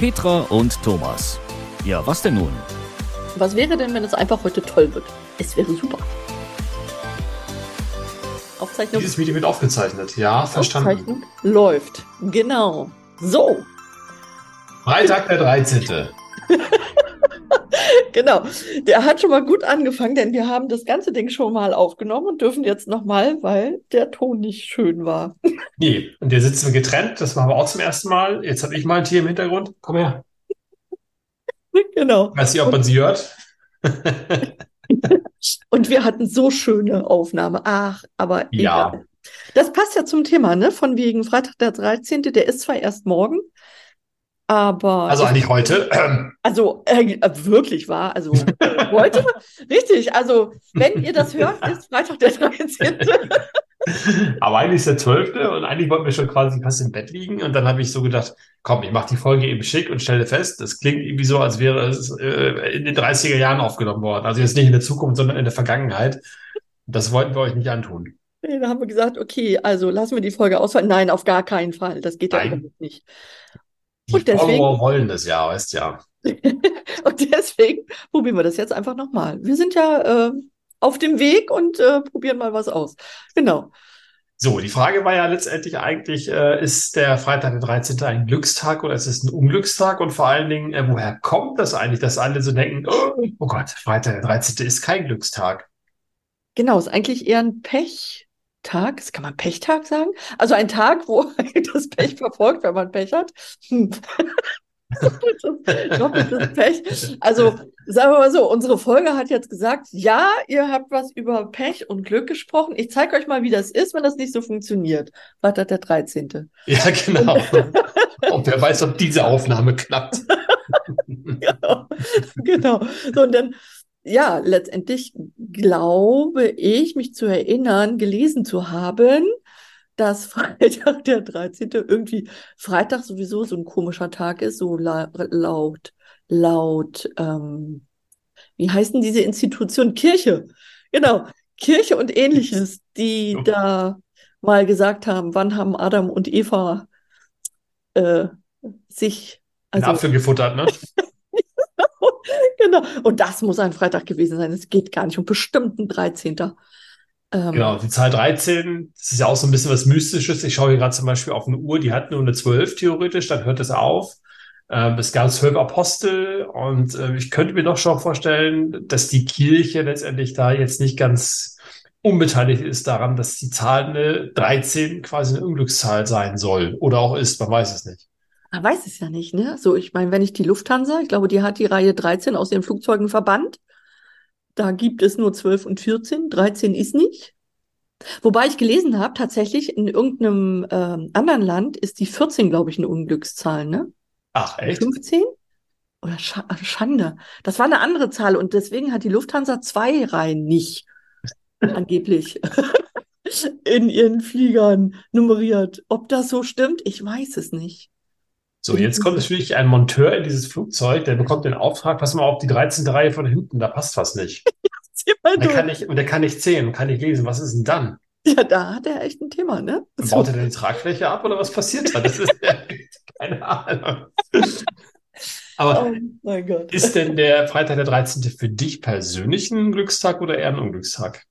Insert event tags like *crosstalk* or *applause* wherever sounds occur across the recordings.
Petra und Thomas. Ja, was denn nun? Was wäre denn, wenn es einfach heute toll wird? Es wäre super. Aufzeichnung. Dieses Video wird aufgezeichnet. Ja, verstanden. Aufzeichnung läuft. Genau. So. Freitag der 13. *laughs* genau. Der hat schon mal gut angefangen, denn wir haben das ganze Ding schon mal aufgenommen und dürfen jetzt nochmal, weil der Ton nicht schön war. *laughs* nee, und der sitzen getrennt. Das machen wir auch zum ersten Mal. Jetzt habe ich mal ein Tier im Hintergrund. Komm her. *laughs* genau. Weiß nicht, ob man sie hört. und wir hatten so schöne Aufnahme. Ach, aber ja. Egal. Das passt ja zum Thema, ne? Von wegen Freitag der 13. Der ist zwar erst morgen, aber. Also eigentlich heute. *clears throat* Also äh, wirklich wahr. Also äh, heute. *laughs* richtig. Also, wenn ihr das hört, ist Freitag der 13. *laughs* Aber eigentlich ist der 12. und eigentlich wollten wir schon quasi fast im Bett liegen. Und dann habe ich so gedacht, komm, ich mache die Folge eben schick und stelle fest, das klingt irgendwie so, als wäre es äh, in den 30er Jahren aufgenommen worden. Also jetzt nicht in der Zukunft, sondern in der Vergangenheit. Das wollten wir euch nicht antun. Nee, da haben wir gesagt, okay, also lassen wir die Folge ausfallen. Nein, auf gar keinen Fall. Das geht ja überhaupt nicht. Die und deswegen, Follower wollen das ja, weißt ja. *laughs* und deswegen probieren wir das jetzt einfach nochmal. Wir sind ja äh, auf dem Weg und äh, probieren mal was aus. Genau. So, die Frage war ja letztendlich eigentlich, äh, ist der Freitag der 13. ein Glückstag oder ist es ein Unglückstag? Und vor allen Dingen, äh, woher kommt das eigentlich, dass alle so denken, oh, oh Gott, Freitag der 13. ist kein Glückstag? Genau, ist eigentlich eher ein Pech. Tag, das kann man Pechtag sagen? Also ein Tag, wo *laughs* das Pech verfolgt, wenn man Pech hat. Hm. *laughs* Doppeltes Pech. Also sagen wir mal so, unsere Folge hat jetzt gesagt, ja, ihr habt was über Pech und Glück gesprochen. Ich zeige euch mal, wie das ist, wenn das nicht so funktioniert. Was hat der 13. Ja, genau. *laughs* und wer weiß, ob diese Aufnahme klappt. genau. genau. So, und dann ja, letztendlich glaube ich, mich zu erinnern, gelesen zu haben, dass *laughs* Freitag der 13. irgendwie Freitag sowieso so ein komischer Tag ist, so la laut, laut, ähm, wie heißen diese Institution? Kirche. Genau, Kirche und ähnliches, die okay. da mal gesagt haben, wann haben Adam und Eva äh, sich also, Apfel gefuttert, ne? *laughs* genau. Und das muss ein Freitag gewesen sein. Es geht gar nicht um bestimmten 13. Ähm, genau, die Zahl 13, das ist ja auch so ein bisschen was Mystisches. Ich schaue hier gerade zum Beispiel auf eine Uhr, die hat nur eine 12 theoretisch, dann hört es auf. Ähm, es gab zwölf Apostel und äh, ich könnte mir doch schon vorstellen, dass die Kirche letztendlich da jetzt nicht ganz unbeteiligt ist daran, dass die Zahl eine 13 quasi eine Unglückszahl sein soll oder auch ist, man weiß es nicht. Man weiß es ja nicht, ne? So, ich meine, wenn ich die Lufthansa, ich glaube, die hat die Reihe 13 aus ihren Flugzeugen verbannt. Da gibt es nur 12 und 14. 13 ist nicht. Wobei ich gelesen habe, tatsächlich in irgendeinem ähm, anderen Land ist die 14, glaube ich, eine Unglückszahl, ne? Ach, echt? 15? Oder Sch Schande. Das war eine andere Zahl und deswegen hat die Lufthansa zwei Reihen nicht. *laughs* angeblich. *laughs* in ihren Fliegern nummeriert. Ob das so stimmt, ich weiß es nicht. So, jetzt kommt natürlich ein Monteur in dieses Flugzeug, der bekommt den Auftrag, pass mal auf die 13. Reihe von hinten, da passt was nicht. *laughs* und, der kann nicht und der kann nicht zählen kann nicht lesen. Was ist denn dann? Ja, da hat er echt ein Thema, ne? So. Baut er denn die Tragfläche ab oder was passiert da? Das ist *laughs* keine Ahnung. Aber oh ist denn der Freitag der 13. für dich persönlich ein Glückstag oder eher ein Unglückstag?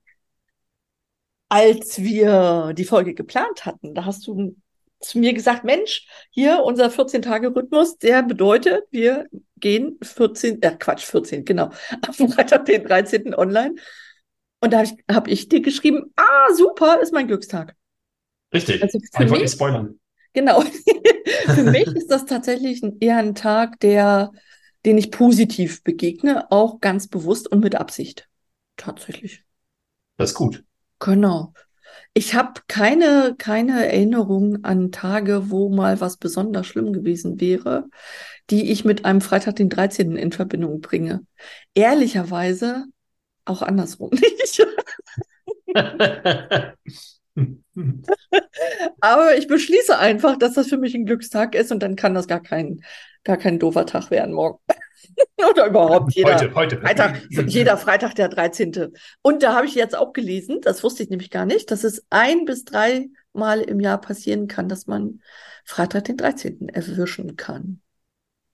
Als wir die Folge geplant hatten, da hast du zu mir gesagt, Mensch, hier unser 14-Tage-Rhythmus, der bedeutet, wir gehen 14, äh Quatsch, 14, genau, *laughs* am Freitag, den 13. online. Und da habe ich, hab ich dir geschrieben, ah, super, ist mein Glückstag. Richtig. Also für ich wollte nicht spoilern. Genau. *laughs* für mich ist das tatsächlich eher ein Tag, der, den ich positiv begegne, auch ganz bewusst und mit Absicht. Tatsächlich. Das ist gut. Genau. Ich habe keine, keine Erinnerung an Tage, wo mal was besonders schlimm gewesen wäre, die ich mit einem Freitag, den 13. in Verbindung bringe. Ehrlicherweise auch andersrum *laughs* nicht. *laughs* Aber ich beschließe einfach, dass das für mich ein Glückstag ist und dann kann das gar kein, gar kein doofer Tag werden morgen. *laughs* Oder überhaupt jeder, heute, heute. Freitag, jeder Freitag der 13. Und da habe ich jetzt auch gelesen, das wusste ich nämlich gar nicht, dass es ein bis drei Mal im Jahr passieren kann, dass man Freitag den 13. erwischen kann.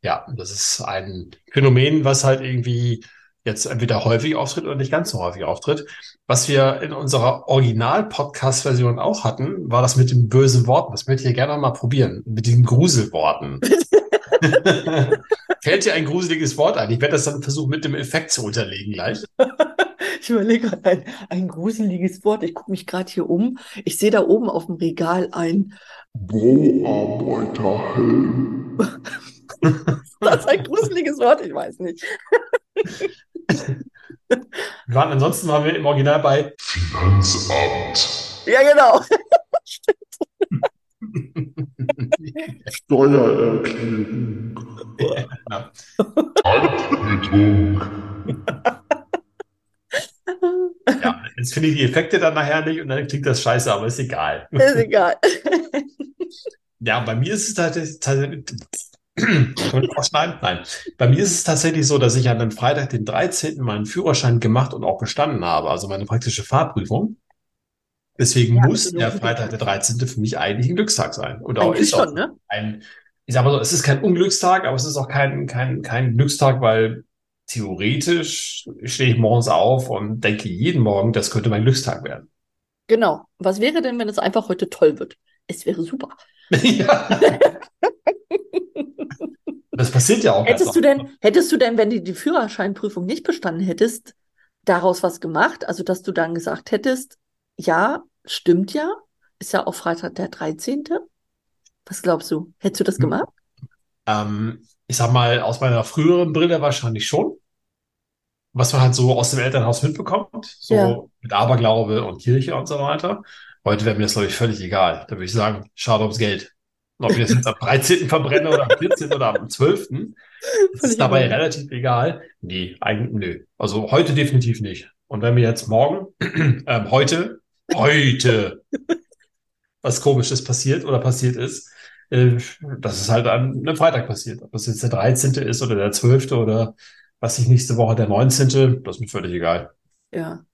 Ja, das ist ein Phänomen, was halt irgendwie jetzt entweder häufig auftritt oder nicht ganz so häufig auftritt. Was wir in unserer Original-Podcast-Version auch hatten, war das mit den bösen Worten. Das möchte ich gerne mal probieren. Mit den Gruselworten. *laughs* *laughs* Fällt dir ein gruseliges Wort ein? Ich werde das dann versuchen, mit dem Effekt zu unterlegen gleich. *laughs* Ich überlege gerade ein, ein gruseliges Wort. Ich gucke mich gerade hier um. Ich sehe da oben auf dem Regal ein Bauarbeiterhelm. *laughs* das ist ein gruseliges Wort, ich weiß nicht. Wir waren, ansonsten waren wir im Original bei Finanzamt. Ja, genau. Steuererklärung. Ja. Jetzt finde ich die Effekte dann nachher nicht und dann klingt das scheiße, aber ist egal. Ist egal. Ja, bei mir ist es tatsächlich? *clears throat* Nein. Bei mir ist es tatsächlich so, dass ich an dem Freitag, den 13. meinen Führerschein gemacht und auch bestanden habe, also meine praktische Fahrprüfung. Deswegen Ja, muss der Freitag, der 13. für mich eigentlich ein Glückstag sein. Und auch Eigentlich ist auch schon, ne? ein, ich sag mal so, es ist kein Unglückstag, aber es ist auch kein, kein, kein Glückstag, weil theoretisch stehe ich morgens auf und denke jeden Morgen, das könnte mein Glückstag werden. Genau. Was wäre denn, wenn es einfach heute toll wird? Es wäre super. *laughs* ja. Das passiert ja auch Hättest du denn, hättest du denn, wenn du die Führerscheinprüfung nicht bestanden hättest, daraus was gemacht? Also, dass du dann gesagt hättest, ja, stimmt ja, ist ja auch Freitag der 13. Was glaubst du? Hättest du das Hm. gemacht? Ähm, ich sag mal, aus meiner früheren Brille wahrscheinlich schon. Was man halt so aus dem Elternhaus mitbekommt, so Ja. mit Aberglaube und Kirche und so weiter. Heute wäre mir das, glaube ich, völlig egal. Da würde ich sagen, schade ums Geld. Und ob ich das jetzt am 13. verbrenne oder am 14. oder am 12. Das *laughs* ist dabei egal. relativ egal. Nee, eigentlich, nö. Also heute definitiv nicht. Und wenn mir jetzt morgen, *clears throat* ähm, heute, heute was Komisches passiert oder passiert ist, äh, das ist halt an einem Freitag passiert. Ob das jetzt der 13. ist oder der 12. oder was ich nächste Woche der 19., das ist mir völlig egal. Ja.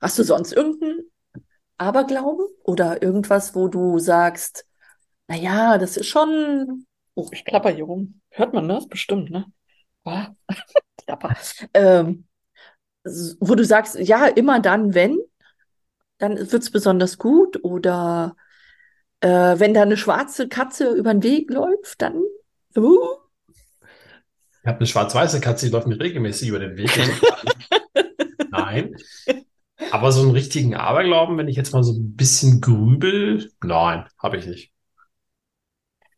Hast du sonst irgendeinen Aberglauben oder irgendwas, wo du sagst, na ja, das ist schon, oh, ich klapper hier rum. Hört man das? Bestimmt, ne? Ah, *laughs* Klapper. Ähm, wo du sagst, ja, immer dann, wenn, dann wird's besonders gut oder äh, wenn da eine schwarze Katze über den Weg läuft, dann, uh, Ich habe eine schwarz-weiße Katze, die läuft mir regelmäßig über den Weg. *laughs* *laughs* Nein. Aber so einen richtigen Aberglauben, wenn ich jetzt mal so ein bisschen grübel, nein, habe ich nicht.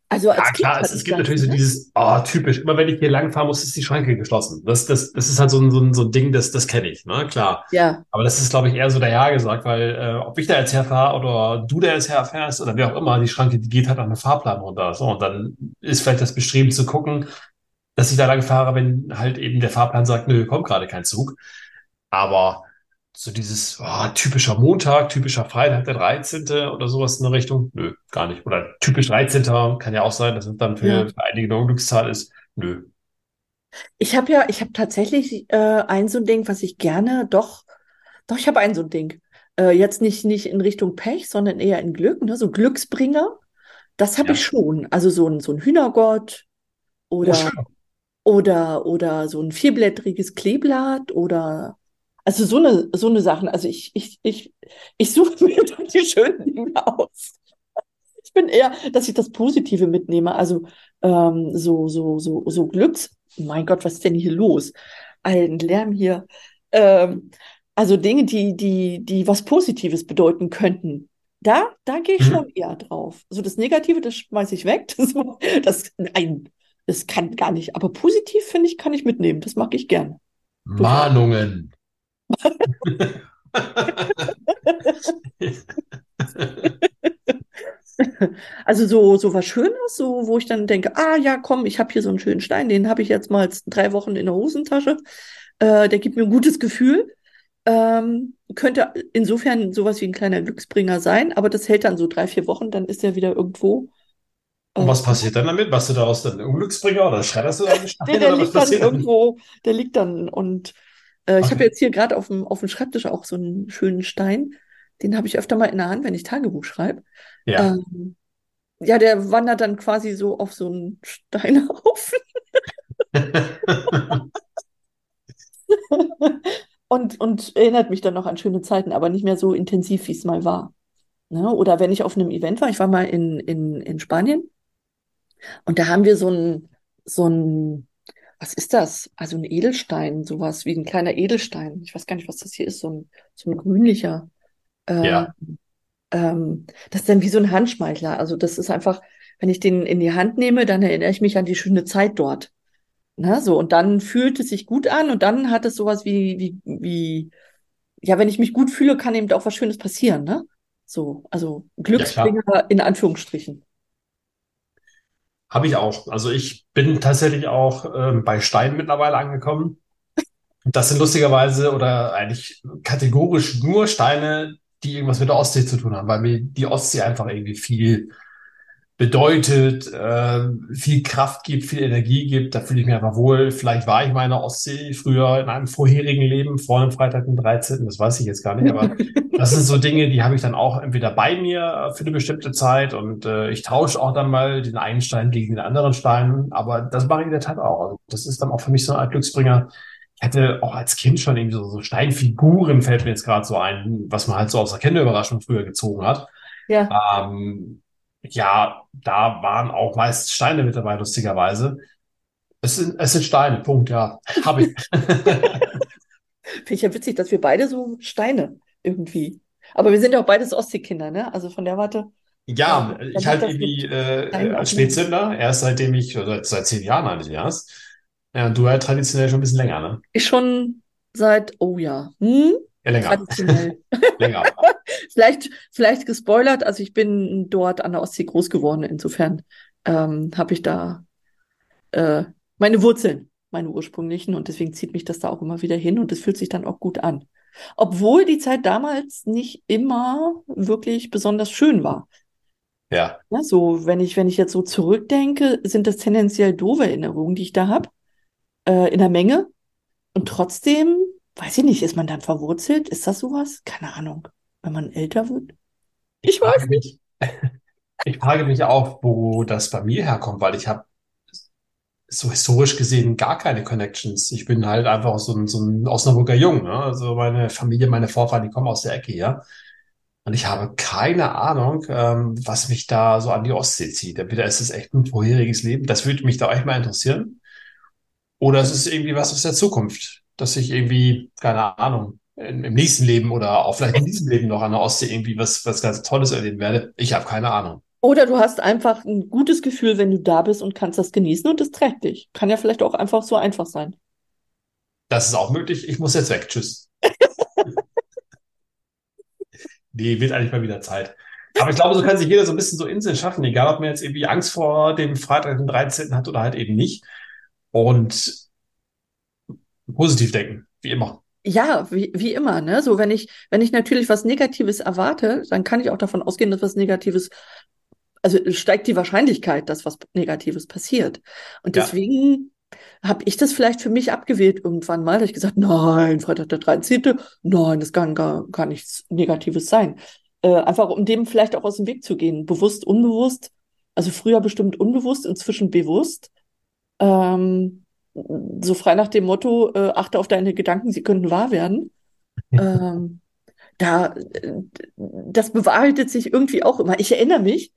Also als Ja, Kind klar, es, es gibt natürlich so ne? dieses, oh, typisch, immer wenn ich hier lang fahre, muss ist die Schranke geschlossen. Das, das, das ist halt so ein, so ein, so ein Ding, das, das kenne ich, ne, klar. Ja, Aber das ist, glaube ich, eher so dahergesagt, weil äh, ob ich da jetzt herfahre oder du da jetzt herfährst oder wer auch immer, die Schranke, die geht halt an einem Fahrplan runter. So, und dann ist vielleicht das Bestreben zu gucken, dass ich da lang fahre, wenn halt eben der Fahrplan sagt, nö, kommt gerade kein Zug. Aber so dieses oh, typischer Montag, typischer Freitag, der 13. oder sowas in der Richtung, nö, gar nicht. Oder typisch 13. kann ja auch sein, dass es dann für, Ja. für einige eine Unglückszahl ist. Nö. Ich habe ja, ich habe tatsächlich äh, ein so ein Ding, was ich gerne doch, doch, ich habe ein so ein Ding. Äh, jetzt nicht, nicht in Richtung Pech, sondern eher in Glück, ne? So Glücksbringer. Das habe Ja. ich schon. Also so ein, so ein Hühnergott Oh, oder, schön. oder, oder so ein vierblättriges Kleeblatt oder also so eine, so eine Sachen. Also ich, ich, ich, ich suche *laughs* mir dann die schönen Dinge aus. Ich bin eher, dass ich das Positive mitnehme. Also ähm, so, so, so, so Glücks. Mein Gott, was ist denn hier los? Ein Lärm hier. Ähm, also Dinge, die, die, die was Positives bedeuten könnten. Da, da gehe ich Mhm. schon eher drauf. So das Negative, das schmeiße ich weg. *laughs* Das, das, nein, das kann gar nicht. Aber positiv, finde ich, kann ich mitnehmen. Das mag ich gerne. Mahnungen. *laughs* Also so, so was Schönes, so, wo ich dann denke, ah ja, komm, ich habe hier so einen schönen Stein, den habe ich jetzt mal drei Wochen in der Hosentasche. Äh, der gibt mir ein gutes Gefühl. Ähm, könnte insofern sowas wie ein kleiner Glücksbringer sein, aber das hält dann so drei, vier Wochen, dann ist er wieder irgendwo. Und Äh, was passiert dann damit? Machst du daraus dann einen Unglücksbringer oder schredderst du deinen *laughs* Nee, Stein der oder was liegt dann dann? irgendwo, der liegt dann und äh, ich habe Okay. jetzt hier gerade auf dem, auf dem Schreibtisch auch so einen schönen Stein. Den habe ich öfter mal in der Hand, wenn ich Tagebuch schreibe. Ja. Ähm, ja, der wandert dann quasi so auf so einen Steinhaufen. *laughs* und, und erinnert mich dann noch an schöne Zeiten, aber nicht mehr so intensiv, wie es mal war. Ne? Oder wenn ich auf einem Event war, ich war mal in, in, in Spanien und da haben wir so ein, so ein, was ist das? Also ein Edelstein, sowas wie ein kleiner Edelstein. Ich weiß gar nicht, was das hier ist, so ein, so ein grünlicher. Äh, Ja. ähm, das ist dann wie so ein Handschmeichler. Also das ist einfach, wenn ich den in die Hand nehme, dann erinnere ich mich an die schöne Zeit dort. Ne, so, und dann fühlt es sich gut an und dann hat es sowas wie, wie, wie, ja, wenn ich mich gut fühle, kann eben auch was Schönes passieren, ne? So, also Glücksbringer in Anführungsstrichen. Habe ich auch. Also ich bin tatsächlich auch ähm, bei Stein mittlerweile angekommen. Das sind lustigerweise oder eigentlich kategorisch nur Steine, die irgendwas mit der Ostsee zu tun haben, weil mir die Ostsee einfach irgendwie viel bedeutet, äh, viel Kraft gibt, viel Energie gibt. Da fühle ich mich einfach wohl. Vielleicht war ich mal in der Ostsee früher in einem vorherigen Leben, vor dem Freitag, den 13., das weiß ich jetzt gar nicht, aber *laughs* das sind so Dinge, die habe ich dann auch entweder bei mir für eine bestimmte Zeit und äh, ich tausche auch dann mal den einen Stein gegen den anderen Stein, aber das mache ich in der Tat auch. Also das ist dann auch für mich so Art Glücksbringer. Ich hatte auch als Kind schon irgendwie so, so Steinfiguren, fällt mir jetzt gerade so ein, was man halt so aus der Kinderüberraschung früher gezogen hat. Ja. Ähm, ja, da waren auch meist Steine mit dabei, lustigerweise. Es sind, es sind Steine, Punkt, ja. Habe ich. *laughs* Finde ich ja witzig, dass wir beide so Steine irgendwie. Aber wir sind ja auch beides Ostseekinder, ne? Also von der Warte. Ja, Dann ich halt irgendwie äh, als Spätzünder, erst seitdem ich, oder seit zehn Jahren eigentlich erst. Ja, du halt traditionell schon ein bisschen länger, ne? Ich schon seit, oh ja, hm? Ja, länger. Traditionell. *laughs* Länger. Vielleicht, vielleicht gespoilert, also ich bin dort an der Ostsee groß geworden, insofern ähm, habe ich da äh, meine Wurzeln, meine ursprünglichen, und deswegen zieht mich das da auch immer wieder hin und es fühlt sich dann auch gut an. Obwohl die Zeit damals nicht immer wirklich besonders schön war. Ja. Ja, so, wenn ich, wenn ich jetzt so zurückdenke, sind das tendenziell doofe Erinnerungen, die ich da habe, äh, in der Menge. Und trotzdem, weiß ich nicht, ist man dann verwurzelt? Ist das sowas? Keine Ahnung. Wenn man älter wird? Ich weiß frage mich, *laughs* ich frage mich auch, wo das bei mir herkommt, weil ich habe so historisch gesehen gar keine Connections. Ich bin halt einfach so ein, so ein Osnabrücker Jung, ne? Also meine Familie, meine Vorfahren, die kommen aus der Ecke hier. Und ich habe keine Ahnung, ähm, was mich da so an die Ostsee zieht. Entweder ist es echt ein vorheriges Leben, das würde mich da echt mal interessieren. Oder es ist irgendwie was aus der Zukunft, dass ich irgendwie, keine Ahnung, im, nächsten Leben oder auch vielleicht in diesem Leben noch an der Ostsee irgendwie was, was ganz Tolles erleben werde. Ich habe keine Ahnung. Oder du hast einfach ein gutes Gefühl, wenn du da bist und kannst das genießen und es trägt dich. Kann ja vielleicht auch einfach so einfach sein. Das ist auch möglich. Ich muss jetzt weg. Tschüss. *laughs* Nee, wird eigentlich mal wieder Zeit. Aber ich glaube, so kann sich jeder so ein bisschen so Inseln schaffen, egal ob man jetzt irgendwie Angst vor dem Freitag, den 13. hat oder halt eben nicht. Und positiv denken, wie immer. Ja, wie, wie immer, ne? So, wenn ich, wenn ich natürlich was Negatives erwarte, dann kann ich auch davon ausgehen, dass was Negatives, also steigt die Wahrscheinlichkeit, dass was Negatives passiert. Und Ja. deswegen habe ich das vielleicht für mich abgewählt irgendwann mal, da ich gesagt, nein, Freitag der 13., nein, das kann gar, gar nichts Negatives sein. Äh, einfach um dem vielleicht auch aus dem Weg zu gehen, bewusst, unbewusst, also früher bestimmt unbewusst, inzwischen bewusst. Ähm, so frei nach dem Motto, äh, achte auf deine Gedanken, sie könnten wahr werden. *laughs* ähm, da, äh, das bewahrheitet sich irgendwie auch immer. Ich erinnere mich,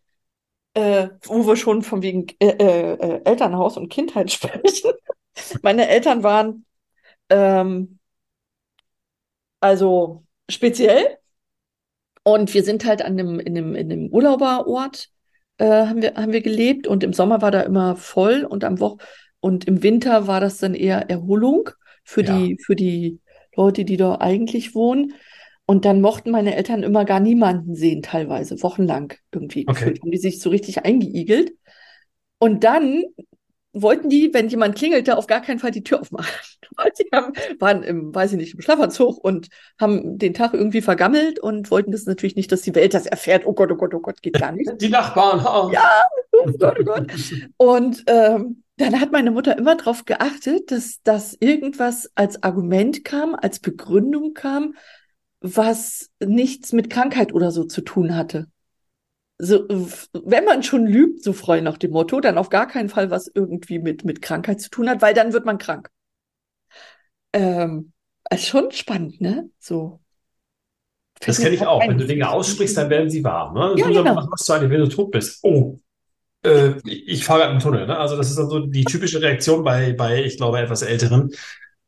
äh, wo wir schon von wegen äh, äh, Elternhaus und Kindheit *laughs* sprechen. Meine Eltern waren ähm, also speziell und wir sind halt an einem, in einem, in einem Urlauberort äh, haben wir, haben wir gelebt und im Sommer war da immer voll und am Woch und im Winter war das dann eher Erholung für Ja. die, für die Leute, die da eigentlich wohnen. Und dann mochten meine Eltern immer gar niemanden sehen, teilweise, wochenlang irgendwie Okay. Haben die sich so richtig eingeigelt. Und dann wollten die, wenn jemand klingelte, auf gar keinen Fall die Tür aufmachen. *laughs* Weil sie haben, waren im, weiß ich nicht, im Schlafanzug und haben den Tag irgendwie vergammelt und wollten das natürlich nicht, dass die Welt das erfährt. Oh Gott, oh Gott, oh Gott, geht gar nicht. Die Nachbarn. Oh. Ja. Oh Gott, oh Gott. *laughs* Und ähm, dann hat meine Mutter immer darauf geachtet, dass, dass irgendwas als Argument kam, als Begründung kam, was nichts mit Krankheit oder so zu tun hatte. so, wenn man schon lügt, so frei nach dem Motto, dann auf gar keinen Fall was irgendwie mit, mit Krankheit zu tun hat, weil dann wird man krank. Ähm, ist schon spannend, ne? So. Das kenne ich auch. Wenn du Dinge aussprichst, dann werden sie wahr. Ne? Ja, du, genau. Was machst du eigentlich, wenn du tot bist? Oh, äh, ich fahre gerade im Tunnel. Ne? Also das ist dann so die typische Reaktion bei, bei, ich glaube, etwas älteren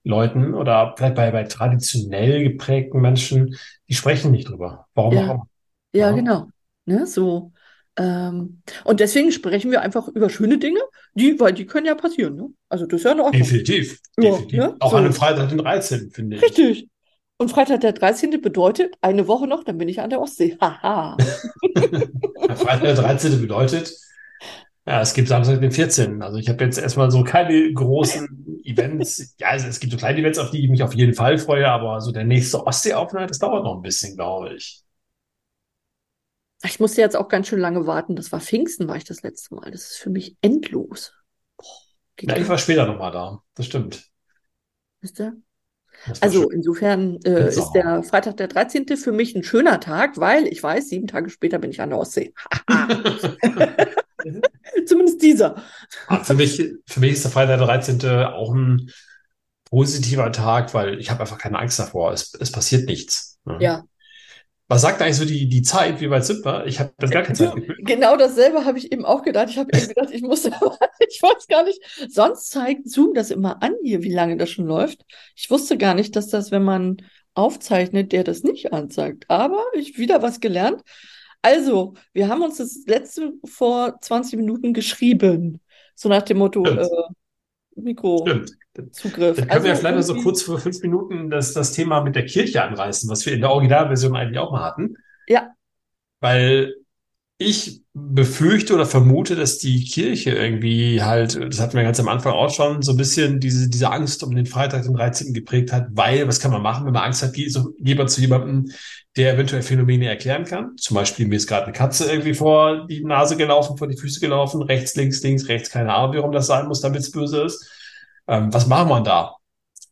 Leuten oder vielleicht bei, bei traditionell geprägten Menschen, die sprechen nicht drüber. Warum Ja. auch immer. Ja, Ja. genau. Ne, so. Ähm, und deswegen sprechen wir einfach über schöne Dinge, die, weil die können ja passieren, ne? Also das ist ja in Ordnung. Definitiv. Ja, Definitiv. ne? Auch So. an einem Freitag, den 13., finde ich. Richtig. Und Freitag der 13. bedeutet, eine Woche noch, dann bin ich an der Ostsee. Haha. *laughs* Freitag, der 13. bedeutet, ja, es gibt Samstag den 14. Also ich habe jetzt erstmal so keine großen Events. *laughs* Ja, also es gibt so kleine Events, auf die ich mich auf jeden Fall freue, aber so der nächste Ostseeaufenthalt, das dauert noch ein bisschen, glaube ich. Ich musste jetzt auch ganz schön lange warten. Das war Pfingsten, war ich das letzte Mal. Das ist für mich endlos. Boah, Ja, ich war später nochmal da. Das stimmt. wisst ihr? Also schön. insofern äh, ist der Freitag der 13. für mich ein schöner Tag, weil ich weiß, sieben Tage später bin ich an der Ostsee. *laughs* *laughs* *laughs* Zumindest dieser. Ah, Für mich, für mich ist der Freitag der 13. auch ein positiver Tag, weil ich habe einfach keine Angst davor. Es, es passiert nichts. ne? Ja. Was sagt eigentlich so die, die Zeit? Wie weit sind wir? Ich habe das gar kein Zeitgefühl. Genau dasselbe habe ich eben auch gedacht. Ich habe eben gedacht, ich muss, *laughs* ich weiß gar nicht. Sonst zeigt Zoom das immer an hier, wie lange das schon läuft. Ich wusste gar nicht, dass das, wenn man aufzeichnet, der das nicht anzeigt. Aber ich wieder was gelernt. Also, wir haben uns das letzte vor 20 Minuten geschrieben. So nach dem Motto, äh, Mikrozugriff. Dann können wir Also vielleicht mal so irgendwie- kurz vor fünf Minuten das, das Thema mit der Kirche anreißen, was wir in der Originalversion eigentlich auch mal hatten. Ja. Weil ich befürchte oder vermute, dass die Kirche irgendwie halt, das hatten wir ganz am Anfang auch schon, so ein bisschen diese, diese Angst um den Freitag, den 13. geprägt hat, weil, was kann man machen, wenn man Angst hat, geht so jemand zu jemandem, der eventuell Phänomene erklären kann. Zum Beispiel, mir ist gerade eine Katze irgendwie vor die Nase gelaufen, vor die Füße gelaufen, rechts, links, links, rechts, keine Ahnung, warum das sein muss, damit es böse ist. Ähm, was machen wir da?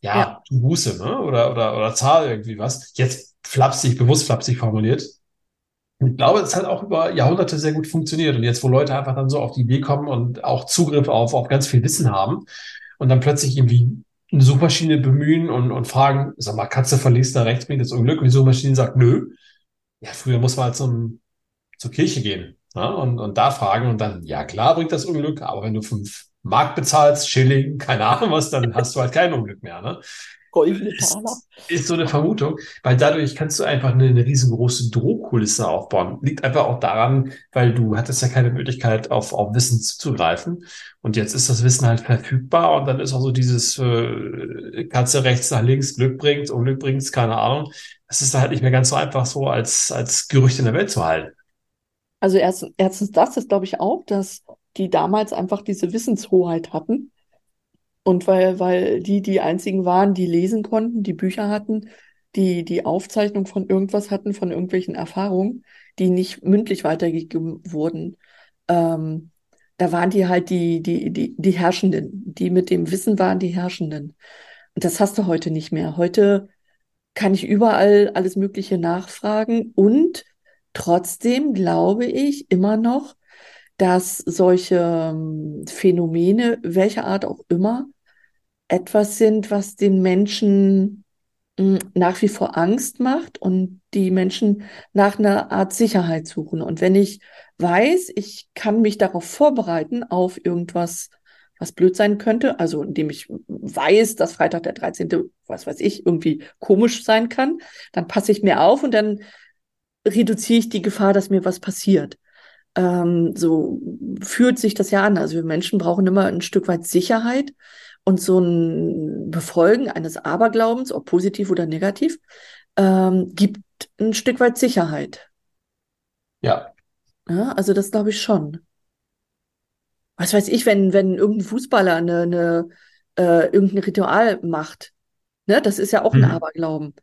Ja, Ja. Buße, ne? Oder, oder, oder zahl irgendwie was. Jetzt flapsig, bewusst flapsig formuliert. Ich glaube, es hat auch über Jahrhunderte sehr gut funktioniert. Und jetzt, wo Leute einfach dann so auf die Idee kommen und auch Zugriff auf, auf ganz viel Wissen haben und dann plötzlich irgendwie eine Suchmaschine bemühen und, und fragen, sag mal, Katze verliest da rechts bringt das Unglück. Und die Suchmaschine sagt, nö. Ja, früher muss man halt zum, zur Kirche gehen, ja, und, und da fragen und dann, ja, klar bringt das Unglück, aber wenn du fünf Mark bezahlst, Schilling, keine Ahnung was, dann hast du halt kein Unglück mehr, ne? Goldene Ist, Taler. ist so eine Vermutung, weil dadurch kannst du einfach eine, eine riesengroße Drohkulisse aufbauen. Liegt einfach auch daran, weil du hattest ja keine Möglichkeit, auf, auf Wissen zuzugreifen. Und jetzt ist das Wissen halt verfügbar und dann ist auch so dieses äh, Katze rechts nach links, Glück bringt, Unglück bringt, keine Ahnung. Das ist halt nicht mehr ganz so einfach so als, als Gerücht in der Welt zu halten. Also erst, erstens das, das glaube ich auch, dass die damals einfach diese Wissenshoheit hatten. Und weil, weil die die einzigen waren, die lesen konnten, die Bücher hatten, die die Aufzeichnung von irgendwas hatten, von irgendwelchen Erfahrungen, die nicht mündlich weitergegeben wurden. Ähm, da waren die halt die, die, die, die Herrschenden, die mit dem Wissen waren die Herrschenden. Und das hast du heute nicht mehr. Heute kann ich überall alles Mögliche nachfragen und trotzdem glaube ich immer noch, dass solche ähm, Phänomene, welcher Art auch immer, etwas sind, was den Menschen mh, nach wie vor Angst macht und die Menschen nach einer Art Sicherheit suchen. Und wenn ich weiß, ich kann mich darauf vorbereiten, auf irgendwas, was blöd sein könnte, also indem ich weiß, dass Freitag der 13., was weiß ich, irgendwie komisch sein kann, dann passe ich mir auf und dann reduziere ich die Gefahr, dass mir was passiert. Ähm, so fühlt sich das ja an. Also wir Menschen brauchen immer ein Stück weit Sicherheit und so ein Befolgen eines Aberglaubens, ob positiv oder negativ, ähm, gibt ein Stück weit Sicherheit. Ja. Ja, also das glaube ich schon. Was weiß ich, wenn, wenn irgendein Fußballer eine, eine, äh, irgendein Ritual macht, ne, das ist ja auch ein Mhm. Aberglauben.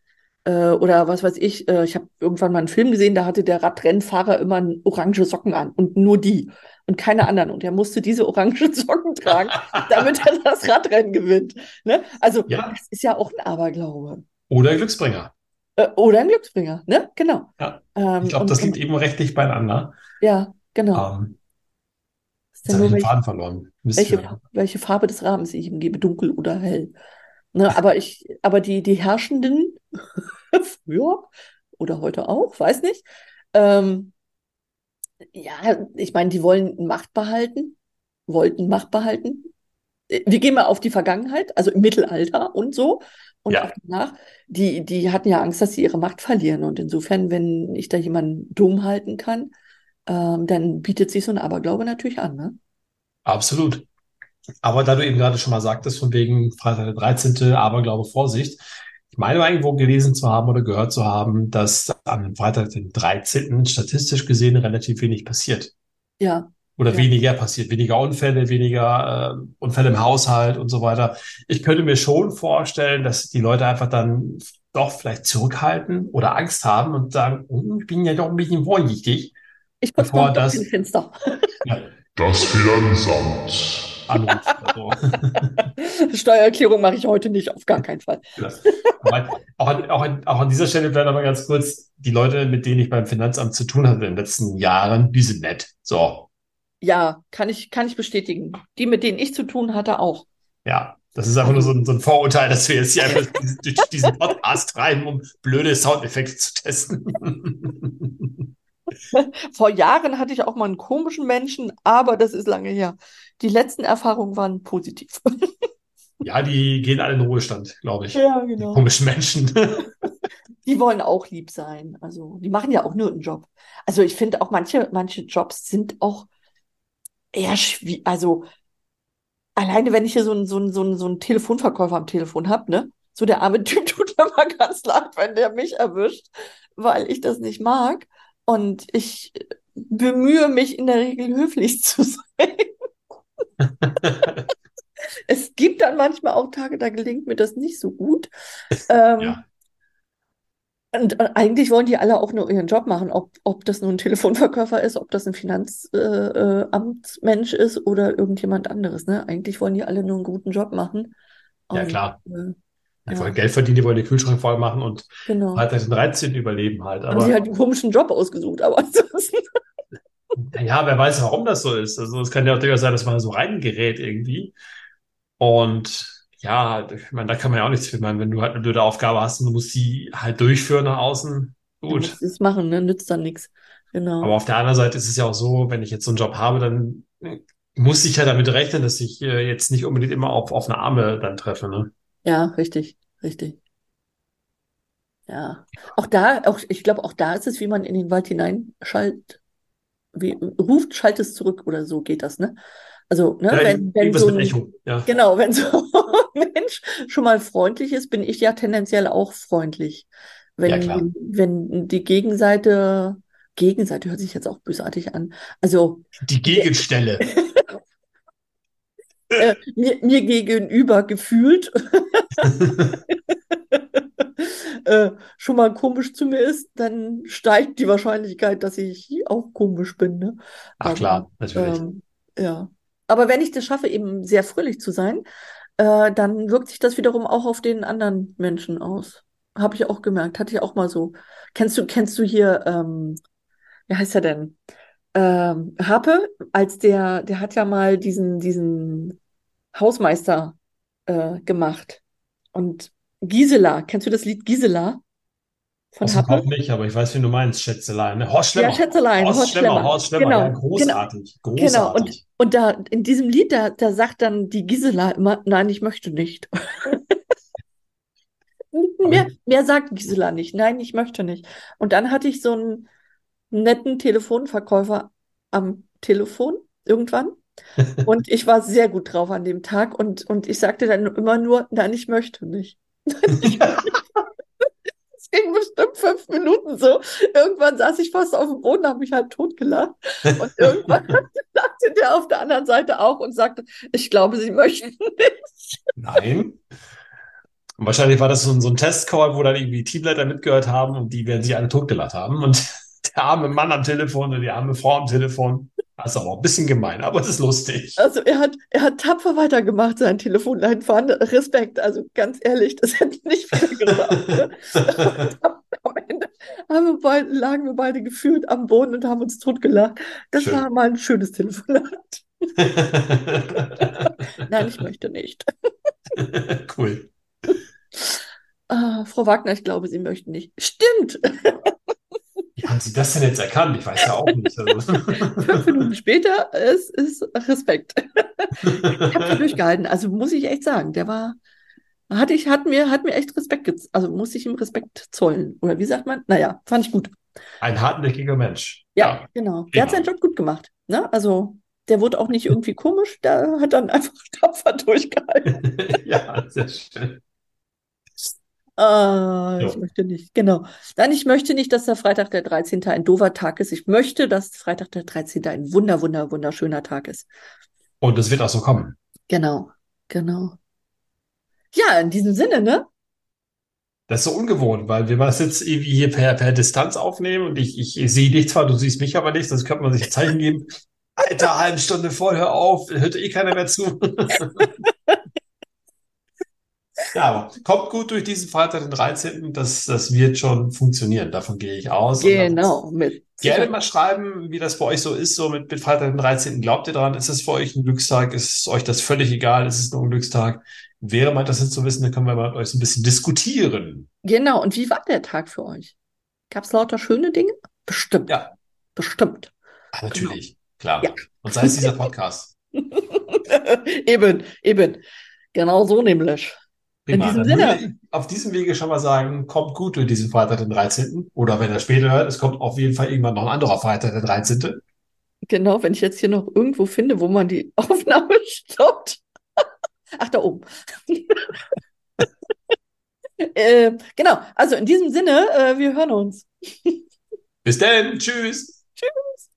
Äh, oder was weiß ich, äh, ich habe irgendwann mal einen Film gesehen, da hatte der Radrennfahrer immer ein orange Socken an und nur die und keine anderen. Und er musste diese orange *laughs* Socken tragen, damit er *laughs* das Radrennen gewinnt. Ne? Also Ja. das ist ja auch ein Aberglaube. Oder Glücksbringer. Äh, oder ein Glücksbringer, ne? Genau. Ja. Ähm, Ich glaube, das und- liegt eben rechtlich beieinander. Ja, genau. Ähm, Ist jetzt habe ich Faden verloren. Welche, welche Farbe des Rahmens ich ihm gebe, dunkel oder hell? Ne, aber ich, aber die, die Herrschenden *laughs* früher oder heute auch, weiß nicht. Ähm, ja, ich meine, die wollen Macht behalten, wollten Macht behalten. Wir gehen mal auf die Vergangenheit, also im Mittelalter und so. Und Ja. auch danach, die, die hatten ja Angst, dass sie ihre Macht verlieren. Und insofern, wenn ich da jemanden dumm halten kann, ähm, dann bietet sich so ein Aberglaube natürlich an, ne? Absolut. Aber da du eben gerade schon mal sagtest, von wegen Freitag der 13. Aberglaube, Vorsicht. Meine irgendwo gelesen zu haben oder gehört zu haben, dass an Freitag den 13. statistisch gesehen relativ wenig passiert. Ja, Oder Ja. weniger passiert, weniger Unfälle, weniger äh, Unfälle im Haushalt und so weiter. Ich könnte mir schon vorstellen, dass die Leute einfach dann doch vielleicht zurückhalten oder Angst haben und sagen, "Oh, ich bin ja doch ein bisschen vorsichtig, ich mal das das- Fenster. ja, Das Finanzamt. Anruft. *laughs* Also, Steuererklärung mache ich heute nicht, auf gar keinen Fall. Aber auch, an, auch, an, auch an dieser Stelle vielleicht nochmal ganz kurz, die Leute, mit denen ich beim Finanzamt zu tun hatte in den letzten Jahren, die sind nett. So, Ja, kann ich, kann ich bestätigen. Die, mit denen ich zu tun hatte, auch. ja. Das ist einfach nur so ein, so ein Vorurteil, dass wir jetzt hier einfach *laughs* durch diesen Podcast treiben, um blöde Soundeffekte zu testen. *laughs* Vor Jahren hatte ich auch mal einen komischen Menschen, aber das ist lange her. Die letzten Erfahrungen waren positiv. *laughs* Ja, die gehen alle in den Ruhestand, glaube ich. Ja, Die genau. komischen Menschen. *laughs* Die wollen auch lieb sein. Also, die machen ja auch nur einen Job. Also, ich finde auch manche, manche Jobs sind auch eher schwierig. Also, alleine wenn ich hier so einen, so einen, so einen, so einen Telefonverkäufer am Telefon habe, ne? So der arme Typ *laughs* tut mir mal ganz leid, wenn der mich erwischt, weil ich das nicht mag. Und ich bemühe mich in der Regel höflich zu sein. *laughs* Es gibt dann manchmal auch Tage, da gelingt mir das nicht so gut. *laughs* Ähm, Ja. und, und eigentlich wollen die alle auch nur ihren Job machen, ob, ob das nun ein Telefonverkäufer ist, ob das ein Finanzamtsmensch äh, Amtsmensch ist oder irgendjemand anderes. Ne? Eigentlich wollen die alle nur einen guten Job machen. Ja, Und, klar. äh, Die Ja. wollen Geld verdienen, die wollen den Kühlschrank voll machen und genau. Freitag den 13. überleben halt. Haben sie Aber halt einen komischen Job ausgesucht, aber *laughs* ansonsten. Ja, wer weiß, warum das so ist. Also es kann ja auch durchaus sein, dass man so reingerät irgendwie. Und ja, ich meine, da kann man ja auch nichts für. Meine, wenn du halt eine blöde Aufgabe hast und du musst sie halt durchführen nach außen, Du gut. musst es machen, ne? Nützt dann nichts. Genau. Aber auf der anderen Seite ist es ja auch so, wenn ich jetzt so einen Job habe, dann muss ich ja damit rechnen, dass ich äh, jetzt nicht unbedingt immer auf offene Arme dann treffe, ne? Ja, richtig, richtig. Ja. Auch da, auch, ich glaube, auch da ist es, wie man in den Wald hineinschallt, wie, ruft, schalt es zurück oder so geht das, ne? Also, ne, Ja, wenn, wenn so ein, Echo, ja. genau, wenn so *laughs* ein Mensch schon mal freundlich ist, bin ich ja tendenziell auch freundlich. Ja, Wenn, klar. wenn die Gegenseite, Gegenseite hört sich jetzt auch bösartig an. Also, Die Gegenstelle. *laughs* äh, mir, mir gegenüber gefühlt *laughs* äh, schon mal komisch zu mir ist, dann steigt die Wahrscheinlichkeit, dass ich auch komisch bin. Ne? Ach klar, natürlich. Ähm, ja. Aber wenn ich das schaffe, eben sehr fröhlich zu sein, äh, dann wirkt sich das wiederum auch auf den anderen Menschen aus. Habe ich auch gemerkt, hatte ich auch mal so. Kennst du, kennst du hier, ähm, wie heißt er denn? Ähm, Harpe, als der, der hat ja mal diesen, diesen Hausmeister äh, gemacht. Und Gisela, kennst du das Lied Gisela von Aus Happe? Nicht, aber ich weiß, wie du meinst, Schätzelein. ne? Horst Ja, Schlemmer. Schätzelein, Horst Horst Schlemmer. Horst Schlemmer, Genau, ja, großartig, Genau, großartig. und, und da in diesem Lied, da, da sagt dann die Gisela immer, nein, ich möchte nicht. *laughs* Mehr, mehr sagt Gisela nicht, nein, ich möchte nicht. Und dann hatte ich so einen netten Telefonverkäufer am Telefon irgendwann. *laughs* Und ich war sehr gut drauf an dem Tag und, und ich sagte dann immer nur, nein, ich möchte nicht. Es ging bestimmt fünf Minuten so. Irgendwann saß ich fast auf dem Boden, habe mich halt totgelacht. Und *laughs* irgendwann *laughs* lachte der auf der anderen Seite auch und sagte, ich glaube, Sie möchten nicht. Nein. Und wahrscheinlich war das so ein, so ein Testcall, wo dann irgendwie Teamleiter mitgehört haben und die werden sich alle totgelacht haben. Und *laughs* der arme Mann am Telefon und die arme Frau am Telefon. Das ist aber auch ein bisschen gemein, aber es ist lustig. Also er hat, er hat tapfer weitergemacht, sein Telefonlein fahren. Respekt, also ganz ehrlich, das hätte ich nicht wieder gesagt. Ne? *laughs* Am Ende haben wir beide, lagen wir beide gefühlt am Boden und haben uns totgelacht. Das Schön. war mal ein schönes Telefonat. *laughs* Nein, ich möchte nicht. *laughs* cool. Ah, Frau Wagner, ich glaube, Sie möchten nicht. Stimmt. Wie haben Sie das denn jetzt erkannt? Ich weiß ja auch nicht. Also. *laughs* Fünf Minuten später, es ist Respekt. Ich habe durchgehalten. Also muss ich echt sagen, der war, hatte ich, hat mir, hat mir echt Respekt, also muss ich ihm Respekt zollen. Oder wie sagt man? Naja, fand ich gut. Ein hartnäckiger Mensch. Ja, genau. Der hat prima. seinen Job gut gemacht. Ne? Also, der wurde auch nicht irgendwie komisch, der hat dann einfach *laughs* tapfer durchgehalten. *laughs* ja, sehr schön. Ah, ich möchte nicht, genau. Nein, ich möchte nicht, dass der Freitag der 13. ein doofer Tag ist. Ich möchte, dass Freitag der 13. ein wunder, wunder, wunderschöner Tag ist. Und es wird auch so kommen. Genau, genau. Ja, in diesem Sinne, ne? Das ist so ungewohnt, weil wir mal das jetzt irgendwie hier per, per Distanz aufnehmen und ich, ich sehe dich zwar, du siehst mich aber nicht, sonst könnte man sich ein Zeichen geben. Alter, halbe Stunde vor, hör auf, hört eh keiner mehr zu. *laughs* Ja, aber kommt gut durch diesen Freitag, den 13. Das, das wird schon funktionieren, davon gehe ich aus. Genau, mit Gerne mal schreiben, wie das bei euch so ist, so mit, mit Freitag, den 13. Glaubt ihr dran? Ist es für euch ein Glückstag? Ist euch das völlig egal? Ist es nur ein Glückstag? Wäre mal das jetzt zu wissen, dann können wir mal mit euch so ein bisschen diskutieren. Genau, und wie war der Tag für euch? Gab es lauter schöne Dinge? Bestimmt. Ja. Bestimmt. Ah, natürlich, klar. Ja. Und sei es dieser Podcast. *laughs* Eben, eben. Genau so nämlich. In Prima. diesem Dann Sinne. auf diesem Wege schon mal sagen, kommt gut durch diesen Freitag, den 13. Oder wenn ihr später hört, es kommt auf jeden Fall irgendwann noch ein anderer Freitag, der 13. Genau, wenn ich jetzt hier noch irgendwo finde, wo man die *laughs* Aufnahme stoppt. Ach, da oben. *laughs* äh, genau, also in diesem Sinne, äh, wir hören uns. Bis dann, tschüss. Tschüss.